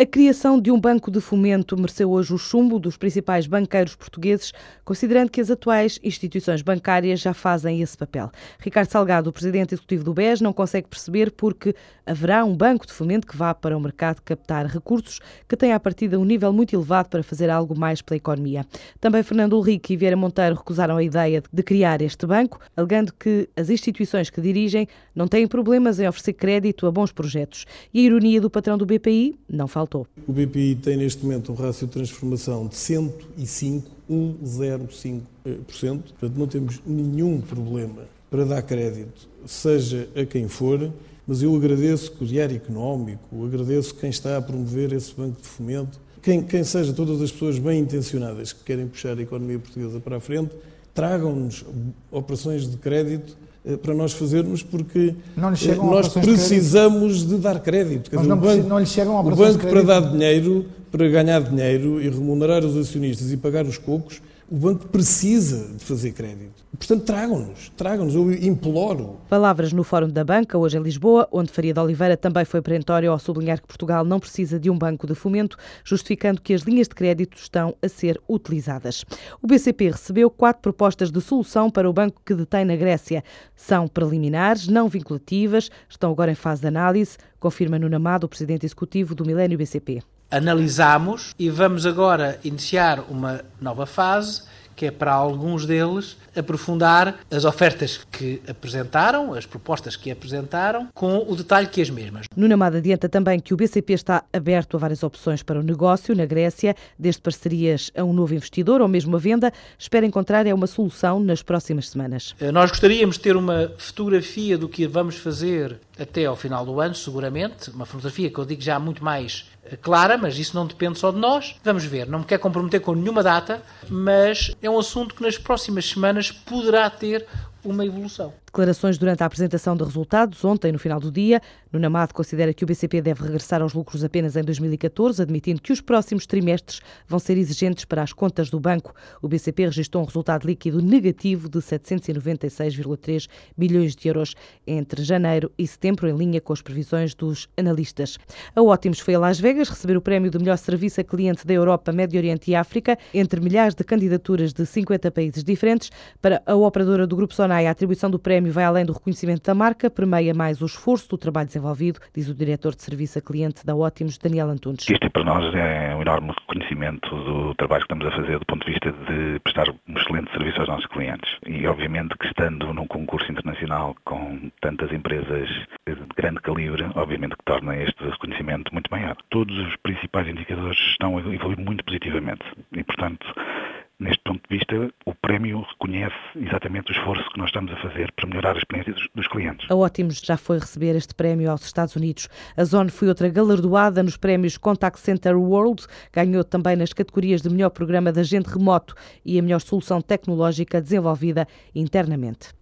A criação de um banco de fomento mereceu hoje o chumbo dos principais banqueiros portugueses, considerando que as atuais instituições bancárias já fazem esse papel. Ricardo Salgado, o presidente executivo do BES, não consegue perceber porque haverá um banco de fomento que vá para o mercado captar recursos que tem à partida um nível muito elevado para fazer algo mais pela economia. Também Fernando Henrique e Vieira Monteiro recusaram a ideia de criar este banco, alegando que as instituições que dirigem não têm problemas em oferecer crédito a bons projetos. E a ironia do patrão do BPI não falta faltou. O BPI tem neste momento um rácio de transformação de 105, 105%. Portanto, não temos nenhum problema para dar crédito, seja a quem for, mas eu agradeço o Diário Económico, agradeço quem está a promover esse banco de fomento, quem, quem seja, todas as pessoas bem intencionadas que querem puxar a economia portuguesa para a frente, tragam-nos operações de crédito eh, para nós fazermos, porque eh, nós precisamos de, de, dar crédito. Dizer, não, o banco, não lhe chegam o banco para dar dinheiro, para ganhar dinheiro e remunerar os acionistas e pagar os cocos, o banco precisa de fazer crédito. Portanto, tragam-nos, tragam-nos, eu imploro. Palavras no Fórum da Banca, hoje em Lisboa, onde Faria de Oliveira também foi perentório ao sublinhar que Portugal não precisa de um banco de fomento, justificando que as linhas de crédito estão a ser utilizadas. O BCP recebeu quatro propostas de solução para o banco que detém na Grécia. São preliminares, não vinculativas, estão agora em fase de análise, confirma Nuno Amado, o presidente executivo do Milênio BCP analisamos e vamos agora iniciar uma nova fase que é para alguns deles aprofundar as ofertas que apresentaram, as propostas que apresentaram, com o detalhe que as mesmas. Nuno Amado adianta também que o BCP está aberto a várias opções para o negócio na Grécia, desde parcerias a um novo investidor ou mesmo a venda. Espera encontrar é uma solução nas próximas semanas. Eh, nós gostaríamos de ter uma fotografia do que vamos fazer até ao final do ano, seguramente, uma fotografia que eu digo já muito mais eh, clara, mas isso não depende só de nós. Vamos ver, não me quero comprometer com nenhuma data, mas é um assunto que nas próximas semanas poderá ter uma evolução. Declarações durante a apresentação de resultados, ontem, no final do dia. Nuno Amado considera que o BCP deve regressar aos lucros apenas em 2014, admitindo que os próximos trimestres vão ser exigentes para as contas do banco. O BCP registrou um resultado líquido negativo de 796,3 milhões de euros entre janeiro e setembro, em linha com as previsões dos analistas. A Ótimos foi a Las Vegas receber o prémio do melhor serviço a cliente da Europa, Médio Oriente e África, entre milhares de candidaturas de 50 países diferentes. Para a operadora do Grupo Sonai, a atribuição do prémio vai além do reconhecimento da marca, permeia mais o esforço do trabalho desenvolvido, diz o diretor de serviço a cliente da Ótimos, Daniel Antunes. Isto para nós é um enorme reconhecimento do trabalho que estamos a fazer do ponto de vista de prestar um excelente serviço aos nossos clientes. E obviamente que estando num concurso internacional com tantas empresas de grande calibre, obviamente que torna este reconhecimento muito maior. Todos os principais indicadores estão a evoluir muito positivamente e, portanto, neste ponto de vista, prémio reconhece exatamente o esforço que nós estamos a fazer para melhorar a experiência dos, dos clientes. A Ótimos já foi receber este prémio aos Estados Unidos. A Zone foi outra galardoada nos prémios Contact Center World, ganhou também nas categorias de melhor programa de agente remoto e a melhor solução tecnológica desenvolvida internamente.